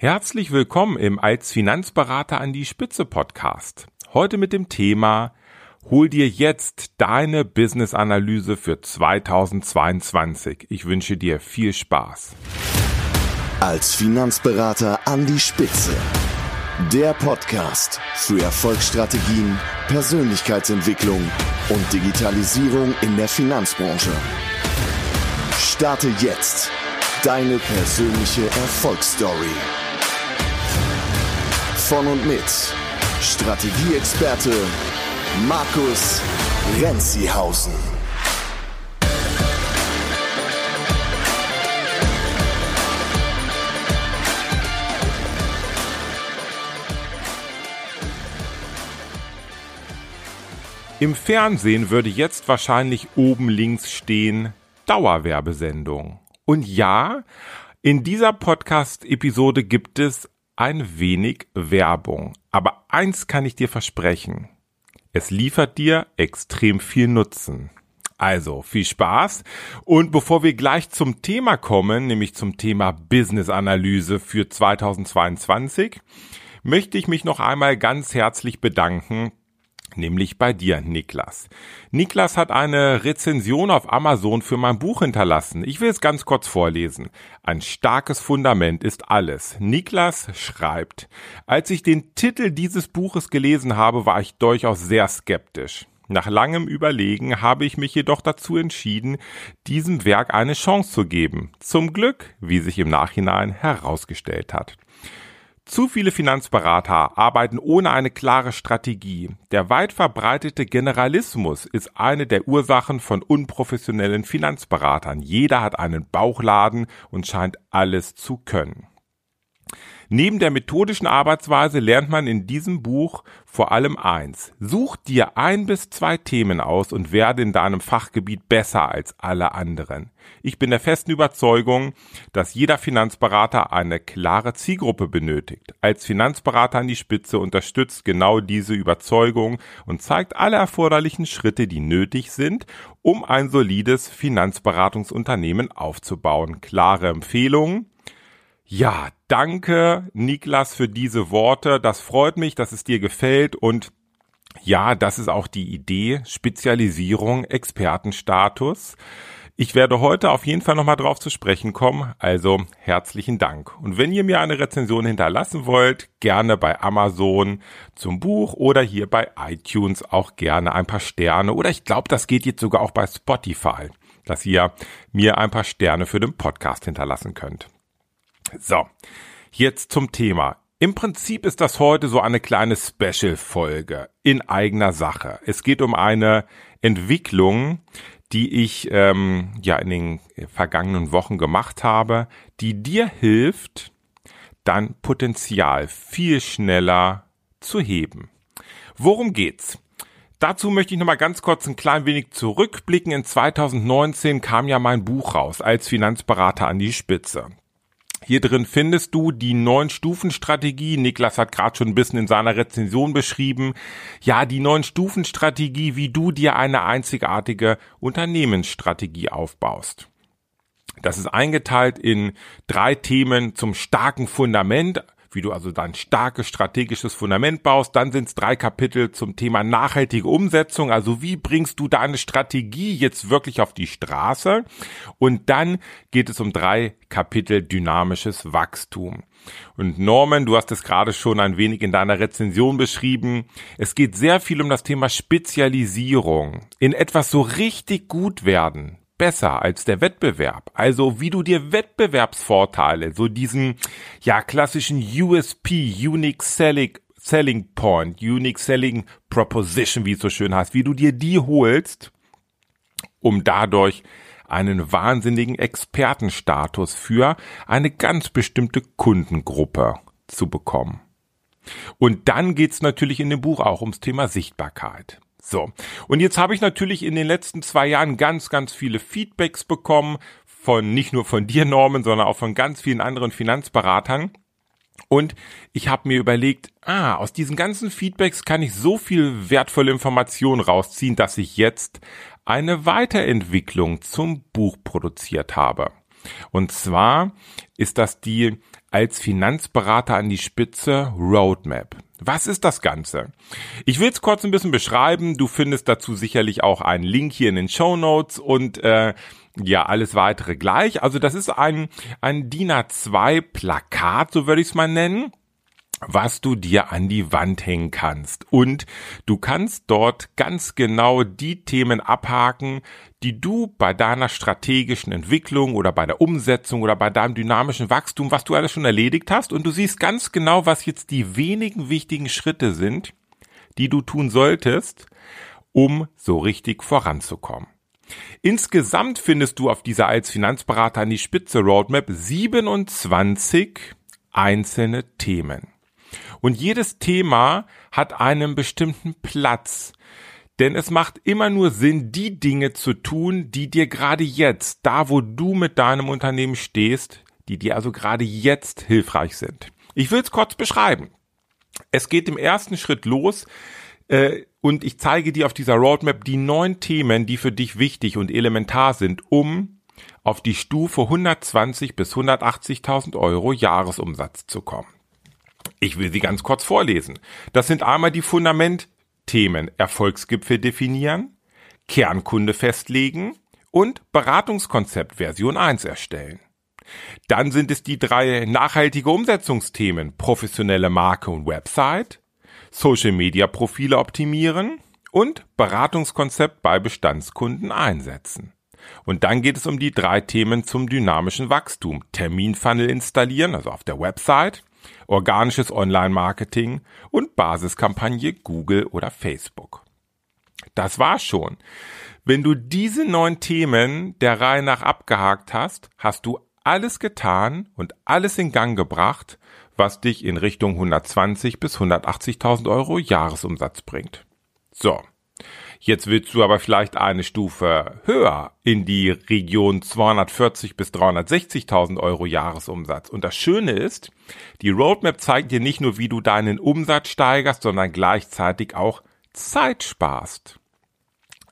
Herzlich willkommen im Als Finanzberater an die Spitze Podcast. Heute mit dem Thema Hol dir jetzt deine Business-Analyse für 2022. Ich wünsche dir viel Spaß. Als Finanzberater an die Spitze. Der Podcast für Erfolgsstrategien, Persönlichkeitsentwicklung und Digitalisierung in der Finanzbranche. Starte jetzt deine persönliche Erfolgsstory von und mit Strategieexperte Markus Renzihausen. Im Fernsehen würde jetzt wahrscheinlich oben links stehen Dauerwerbesendung. Und ja, in dieser Podcast-Episode gibt es ein wenig Werbung. Aber eins kann ich dir versprechen. Es liefert dir extrem viel Nutzen. Also viel Spaß. Und bevor wir gleich zum Thema kommen, nämlich zum Thema Business Analyse für 2022, möchte ich mich noch einmal ganz herzlich bedanken nämlich bei dir, Niklas. Niklas hat eine Rezension auf Amazon für mein Buch hinterlassen. Ich will es ganz kurz vorlesen. Ein starkes Fundament ist alles. Niklas schreibt, als ich den Titel dieses Buches gelesen habe, war ich durchaus sehr skeptisch. Nach langem Überlegen habe ich mich jedoch dazu entschieden, diesem Werk eine Chance zu geben. Zum Glück, wie sich im Nachhinein herausgestellt hat. Zu viele Finanzberater arbeiten ohne eine klare Strategie. Der weit verbreitete Generalismus ist eine der Ursachen von unprofessionellen Finanzberatern. Jeder hat einen Bauchladen und scheint alles zu können. Neben der methodischen Arbeitsweise lernt man in diesem Buch vor allem eins. Such dir ein bis zwei Themen aus und werde in deinem Fachgebiet besser als alle anderen. Ich bin der festen Überzeugung, dass jeder Finanzberater eine klare Zielgruppe benötigt. Als Finanzberater an die Spitze unterstützt genau diese Überzeugung und zeigt alle erforderlichen Schritte, die nötig sind, um ein solides Finanzberatungsunternehmen aufzubauen. Klare Empfehlungen, ja, danke, Niklas, für diese Worte. Das freut mich, dass es dir gefällt und ja, das ist auch die Idee. Spezialisierung, Expertenstatus. Ich werde heute auf jeden Fall nochmal drauf zu sprechen kommen, also herzlichen Dank. Und wenn ihr mir eine Rezension hinterlassen wollt, gerne bei Amazon zum Buch oder hier bei iTunes auch gerne ein paar Sterne oder ich glaube, das geht jetzt sogar auch bei Spotify, dass ihr mir ein paar Sterne für den Podcast hinterlassen könnt. So, jetzt zum Thema. Im Prinzip ist das heute so eine kleine Special-Folge in eigener Sache. Es geht um eine Entwicklung, die ich ähm, ja in den vergangenen Wochen gemacht habe, die dir hilft, dein Potenzial viel schneller zu heben. Worum geht's? Dazu möchte ich noch mal ganz kurz ein klein wenig zurückblicken. In 2019 kam ja mein Buch raus als Finanzberater an die Spitze. Hier drin findest du die neun Stufen Strategie. Niklas hat gerade schon ein bisschen in seiner Rezension beschrieben. Ja, die neun Stufen Strategie, wie du dir eine einzigartige Unternehmensstrategie aufbaust. Das ist eingeteilt in drei Themen zum starken Fundament, wie du also dein starkes strategisches Fundament baust. Dann sind es drei Kapitel zum Thema nachhaltige Umsetzung, also wie bringst du deine Strategie jetzt wirklich auf die Straße? Und dann geht es um drei Kapitel dynamisches Wachstum. Und Norman, du hast es gerade schon ein wenig in deiner Rezension beschrieben. Es geht sehr viel um das Thema Spezialisierung. In etwas so richtig gut werden besser als der Wettbewerb. Also wie du dir Wettbewerbsvorteile, so diesen ja klassischen USP, Unique Selling Selling Point, Unique Selling Proposition, wie es so schön heißt, wie du dir die holst, um dadurch einen wahnsinnigen Expertenstatus für eine ganz bestimmte Kundengruppe zu bekommen. Und dann geht's natürlich in dem Buch auch ums Thema Sichtbarkeit. So. Und jetzt habe ich natürlich in den letzten zwei Jahren ganz, ganz viele Feedbacks bekommen von nicht nur von dir, Norman, sondern auch von ganz vielen anderen Finanzberatern. Und ich habe mir überlegt, ah, aus diesen ganzen Feedbacks kann ich so viel wertvolle Informationen rausziehen, dass ich jetzt eine Weiterentwicklung zum Buch produziert habe. Und zwar ist das die als Finanzberater an die Spitze Roadmap. Was ist das Ganze? Ich will es kurz ein bisschen beschreiben. Du findest dazu sicherlich auch einen Link hier in den Show Notes und äh, ja, alles weitere gleich. Also das ist ein, ein DIN A2 Plakat, so würde ich es mal nennen was du dir an die Wand hängen kannst. Und du kannst dort ganz genau die Themen abhaken, die du bei deiner strategischen Entwicklung oder bei der Umsetzung oder bei deinem dynamischen Wachstum, was du alles schon erledigt hast. Und du siehst ganz genau, was jetzt die wenigen wichtigen Schritte sind, die du tun solltest, um so richtig voranzukommen. Insgesamt findest du auf dieser als Finanzberater an die Spitze Roadmap 27 einzelne Themen. Und jedes Thema hat einen bestimmten Platz. Denn es macht immer nur Sinn, die Dinge zu tun, die dir gerade jetzt, da wo du mit deinem Unternehmen stehst, die dir also gerade jetzt hilfreich sind. Ich will es kurz beschreiben. Es geht im ersten Schritt los äh, und ich zeige dir auf dieser Roadmap die neun Themen, die für dich wichtig und elementar sind, um auf die Stufe 120 bis 180.000 Euro Jahresumsatz zu kommen. Ich will sie ganz kurz vorlesen. Das sind einmal die Fundamentthemen Erfolgsgipfel definieren, Kernkunde festlegen und Beratungskonzept Version 1 erstellen. Dann sind es die drei nachhaltige Umsetzungsthemen professionelle Marke und Website, Social Media Profile optimieren und Beratungskonzept bei Bestandskunden einsetzen. Und dann geht es um die drei Themen zum dynamischen Wachstum. Terminfunnel installieren, also auf der Website, organisches Online-Marketing und Basiskampagne Google oder Facebook. Das war's schon. Wenn du diese neun Themen der Reihe nach abgehakt hast, hast du alles getan und alles in Gang gebracht, was dich in Richtung 120 bis 180.000 Euro Jahresumsatz bringt. So. Jetzt willst du aber vielleicht eine Stufe höher in die Region 240 bis 360.000 Euro Jahresumsatz. Und das Schöne ist, die Roadmap zeigt dir nicht nur, wie du deinen Umsatz steigerst, sondern gleichzeitig auch Zeit sparst.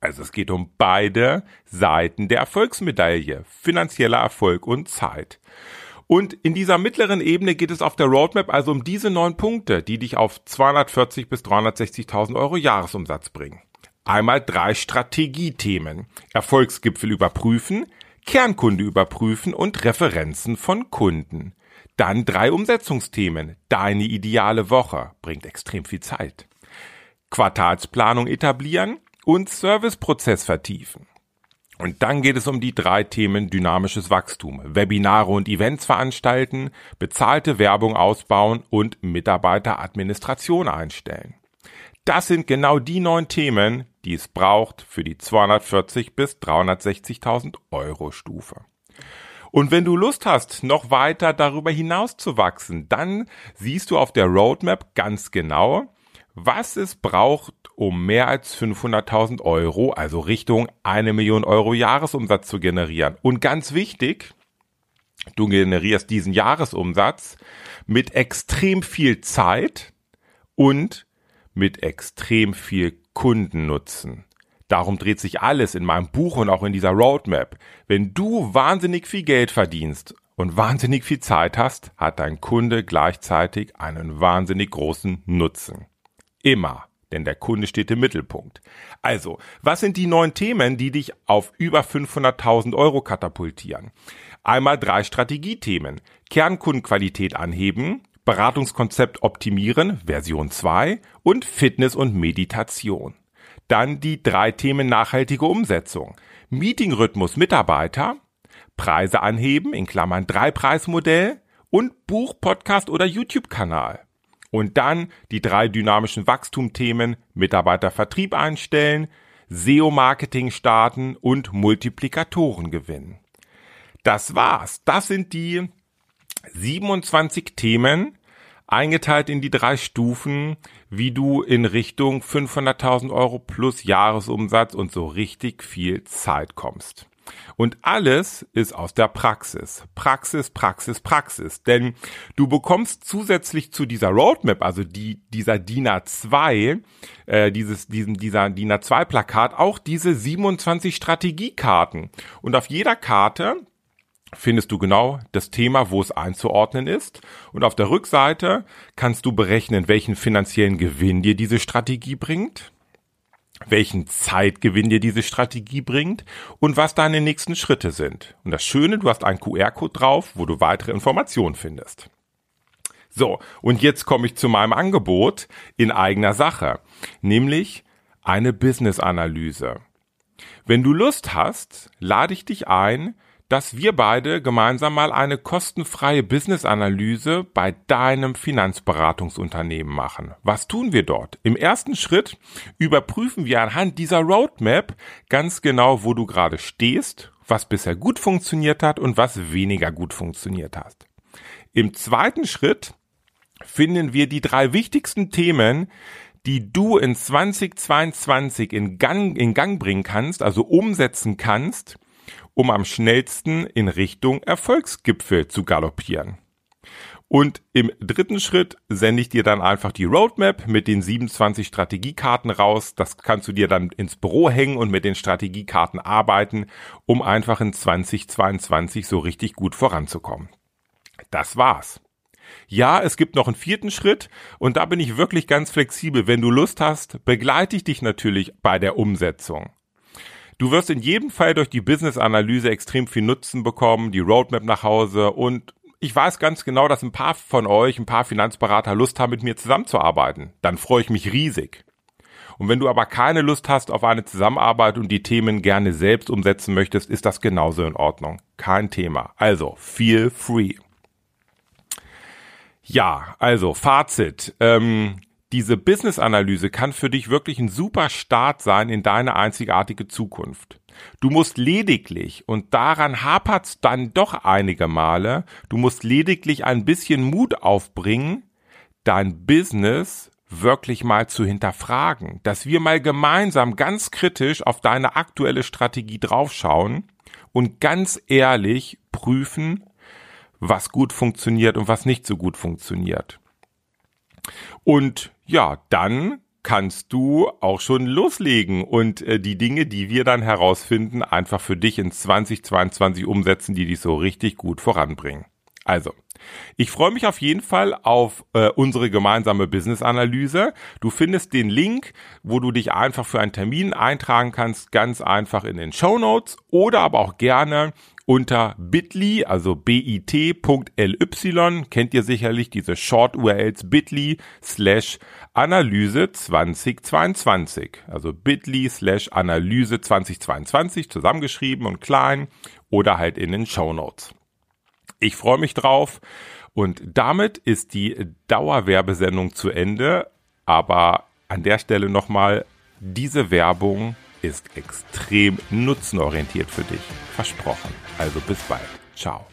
Also es geht um beide Seiten der Erfolgsmedaille, finanzieller Erfolg und Zeit. Und in dieser mittleren Ebene geht es auf der Roadmap also um diese neun Punkte, die dich auf 240 bis 360.000 Euro Jahresumsatz bringen. Einmal drei Strategiethemen. Erfolgsgipfel überprüfen, Kernkunde überprüfen und Referenzen von Kunden. Dann drei Umsetzungsthemen. Deine ideale Woche bringt extrem viel Zeit. Quartalsplanung etablieren und Serviceprozess vertiefen. Und dann geht es um die drei Themen dynamisches Wachstum, Webinare und Events veranstalten, bezahlte Werbung ausbauen und Mitarbeiteradministration einstellen. Das sind genau die neun Themen, die es braucht für die 240 bis 360.000 Euro Stufe. Und wenn du Lust hast, noch weiter darüber hinaus zu wachsen, dann siehst du auf der Roadmap ganz genau, was es braucht, um mehr als 500.000 Euro, also Richtung eine Million Euro Jahresumsatz zu generieren. Und ganz wichtig, du generierst diesen Jahresumsatz mit extrem viel Zeit und mit extrem viel Kundennutzen. Darum dreht sich alles in meinem Buch und auch in dieser Roadmap. Wenn du wahnsinnig viel Geld verdienst und wahnsinnig viel Zeit hast, hat dein Kunde gleichzeitig einen wahnsinnig großen Nutzen. Immer. Denn der Kunde steht im Mittelpunkt. Also, was sind die neun Themen, die dich auf über 500.000 Euro katapultieren? Einmal drei Strategiethemen. Kernkundenqualität anheben, Beratungskonzept optimieren, Version 2 und Fitness und Meditation. Dann die drei Themen nachhaltige Umsetzung. Meetingrhythmus Mitarbeiter, Preise anheben, in Klammern drei Preismodell und Buch, Podcast oder YouTube-Kanal. Und dann die drei dynamischen Wachstumthemen Mitarbeitervertrieb einstellen, SEO-Marketing starten und Multiplikatoren gewinnen. Das war's. Das sind die 27 Themen, eingeteilt in die drei Stufen, wie du in Richtung 500.000 Euro plus Jahresumsatz und so richtig viel Zeit kommst. Und alles ist aus der Praxis. Praxis, Praxis, Praxis. Denn du bekommst zusätzlich zu dieser Roadmap, also die, dieser DIN A2, äh, dieses, diesem, dieser DIN A2 Plakat, auch diese 27 Strategiekarten. Und auf jeder Karte findest du genau das Thema, wo es einzuordnen ist. Und auf der Rückseite kannst du berechnen, welchen finanziellen Gewinn dir diese Strategie bringt, welchen Zeitgewinn dir diese Strategie bringt und was deine nächsten Schritte sind. Und das Schöne, du hast einen QR-Code drauf, wo du weitere Informationen findest. So, und jetzt komme ich zu meinem Angebot in eigener Sache, nämlich eine Business-Analyse. Wenn du Lust hast, lade ich dich ein, dass wir beide gemeinsam mal eine kostenfreie Business-Analyse bei deinem Finanzberatungsunternehmen machen. Was tun wir dort? Im ersten Schritt überprüfen wir anhand dieser Roadmap ganz genau, wo du gerade stehst, was bisher gut funktioniert hat und was weniger gut funktioniert hat. Im zweiten Schritt finden wir die drei wichtigsten Themen, die du in 2022 in Gang, in Gang bringen kannst, also umsetzen kannst, um am schnellsten in Richtung Erfolgsgipfel zu galoppieren. Und im dritten Schritt sende ich dir dann einfach die Roadmap mit den 27 Strategiekarten raus. Das kannst du dir dann ins Büro hängen und mit den Strategiekarten arbeiten, um einfach in 2022 so richtig gut voranzukommen. Das war's. Ja, es gibt noch einen vierten Schritt und da bin ich wirklich ganz flexibel. Wenn du Lust hast, begleite ich dich natürlich bei der Umsetzung. Du wirst in jedem Fall durch die Business-Analyse extrem viel Nutzen bekommen, die Roadmap nach Hause und ich weiß ganz genau, dass ein paar von euch, ein paar Finanzberater Lust haben, mit mir zusammenzuarbeiten. Dann freue ich mich riesig. Und wenn du aber keine Lust hast auf eine Zusammenarbeit und die Themen gerne selbst umsetzen möchtest, ist das genauso in Ordnung. Kein Thema. Also, feel free. Ja, also Fazit. Ähm, diese Business-Analyse kann für dich wirklich ein super Start sein in deine einzigartige Zukunft. Du musst lediglich, und daran hapert's dann doch einige Male, du musst lediglich ein bisschen Mut aufbringen, dein Business wirklich mal zu hinterfragen, dass wir mal gemeinsam ganz kritisch auf deine aktuelle Strategie draufschauen und ganz ehrlich prüfen, was gut funktioniert und was nicht so gut funktioniert. Und ja, dann kannst du auch schon loslegen und äh, die Dinge, die wir dann herausfinden, einfach für dich in 2022 umsetzen, die dich so richtig gut voranbringen. Also, ich freue mich auf jeden Fall auf äh, unsere gemeinsame Business-Analyse. Du findest den Link, wo du dich einfach für einen Termin eintragen kannst, ganz einfach in den Show Notes oder aber auch gerne unter bit.ly, also bit.ly, kennt ihr sicherlich diese Short URLs bit.ly slash Analyse 2022, also bit.ly slash Analyse 2022 zusammengeschrieben und klein oder halt in den Show Notes. Ich freue mich drauf und damit ist die Dauerwerbesendung zu Ende, aber an der Stelle nochmal diese Werbung ist extrem nutzenorientiert für dich. Versprochen. Also bis bald. Ciao.